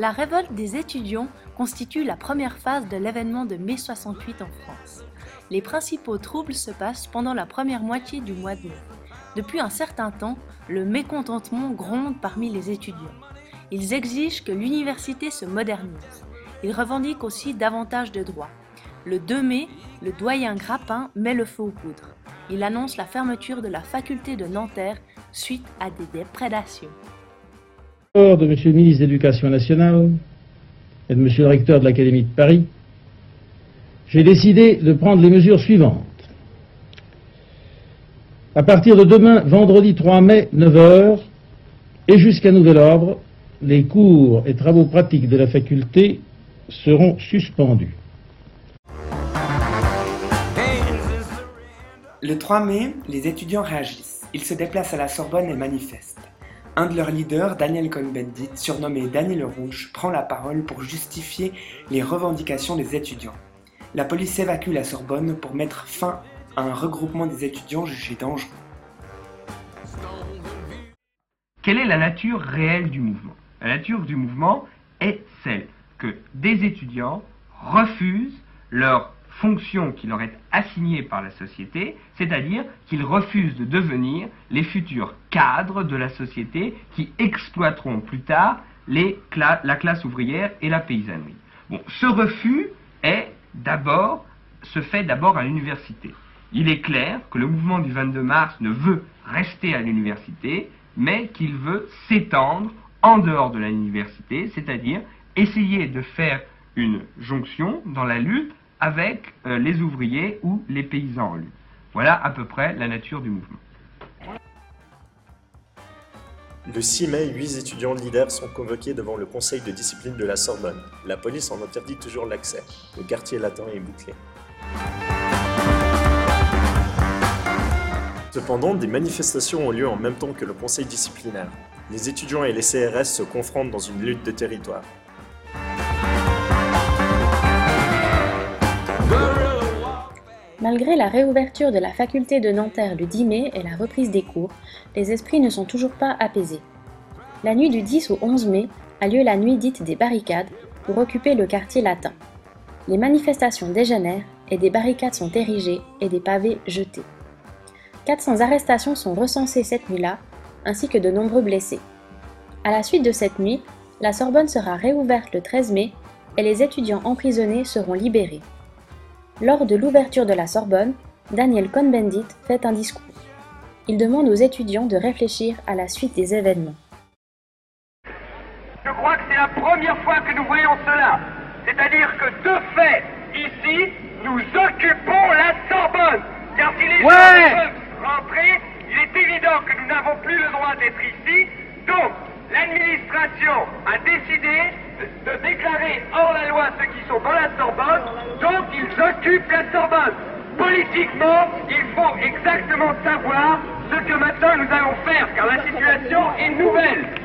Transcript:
La révolte des étudiants constitue la première phase de l'événement de mai 68 en France. Les principaux troubles se passent pendant la première moitié du mois de mai. Depuis un certain temps, le mécontentement gronde parmi les étudiants. Ils exigent que l'université se modernise. Ils revendiquent aussi davantage de droits. Le 2 mai, le doyen Grappin met le feu aux poudres. Il annonce la fermeture de la faculté de Nanterre suite à des déprédations. De M. le ministre de l'Éducation nationale et de M. le recteur de l'Académie de Paris, j'ai décidé de prendre les mesures suivantes. À partir de demain, vendredi 3 mai, 9h, et jusqu'à nouvel ordre, les cours et travaux pratiques de la faculté seront suspendus. Le 3 mai, les étudiants réagissent. Ils se déplacent à la Sorbonne et manifestent. Un de leurs leaders, Daniel Cohn-Bendit, surnommé Daniel Rouge, prend la parole pour justifier les revendications des étudiants. La police évacue la Sorbonne pour mettre fin à un regroupement des étudiants jugés dangereux. Quelle est la nature réelle du mouvement? La nature du mouvement est celle que des étudiants refusent leur fonction qui leur est assignée par la société, c'est-à-dire qu'ils refusent de devenir les futurs cadres de la société qui exploiteront plus tard la classe ouvrière et la paysannerie. Bon, ce refus est d'abord, se fait d'abord à l'université. Il est clair que le mouvement du 22 mars ne veut rester à l'université, mais qu'il veut s'étendre en dehors de l'université, c'est-à-dire essayer de faire une jonction dans la lutte avec euh, les ouvriers ou les paysans en lutte. Voilà à peu près la nature du mouvement. Le 6 mai, huit étudiants leaders sont convoqués devant le conseil de discipline de la Sorbonne. La police en interdit toujours l'accès. Le quartier latin est bouclé. Cependant, des manifestations ont lieu en même temps que le conseil disciplinaire. Les étudiants et les CRS se confrontent dans une lutte de territoire. Malgré la réouverture de la faculté de Nanterre le 10 mai et la reprise des cours, les esprits ne sont toujours pas apaisés. La nuit du 10 au 11 mai a lieu la nuit dite des barricades pour occuper le quartier latin. Les manifestations dégénèrent et des barricades sont érigées et des pavés jetés. 400 arrestations sont recensées cette nuit-là, ainsi que de nombreux blessés. À la suite de cette nuit, la Sorbonne sera réouverte le 13 mai et les étudiants emprisonnés seront libérés. Lors de l'ouverture de la Sorbonne, Daniel Cohn-Bendit fait un discours. Il demande aux étudiants de réfléchir à la suite des événements. Je crois que c'est la première fois que nous voyons cela. C'est-à-dire que de fait, ici, nous occupons la Sorbonne. Car si les gens peuvent rentrer, il est évident que nous n'avons plus le droit d'être ici. Donc, l'administration a décidé de, déclarer hors la loi ceux qui sont dans la Sorbonne, donc ils occupent la Sorbonne. Politiquement, il faut exactement savoir ce que maintenant nous allons faire, car la situation est nouvelle.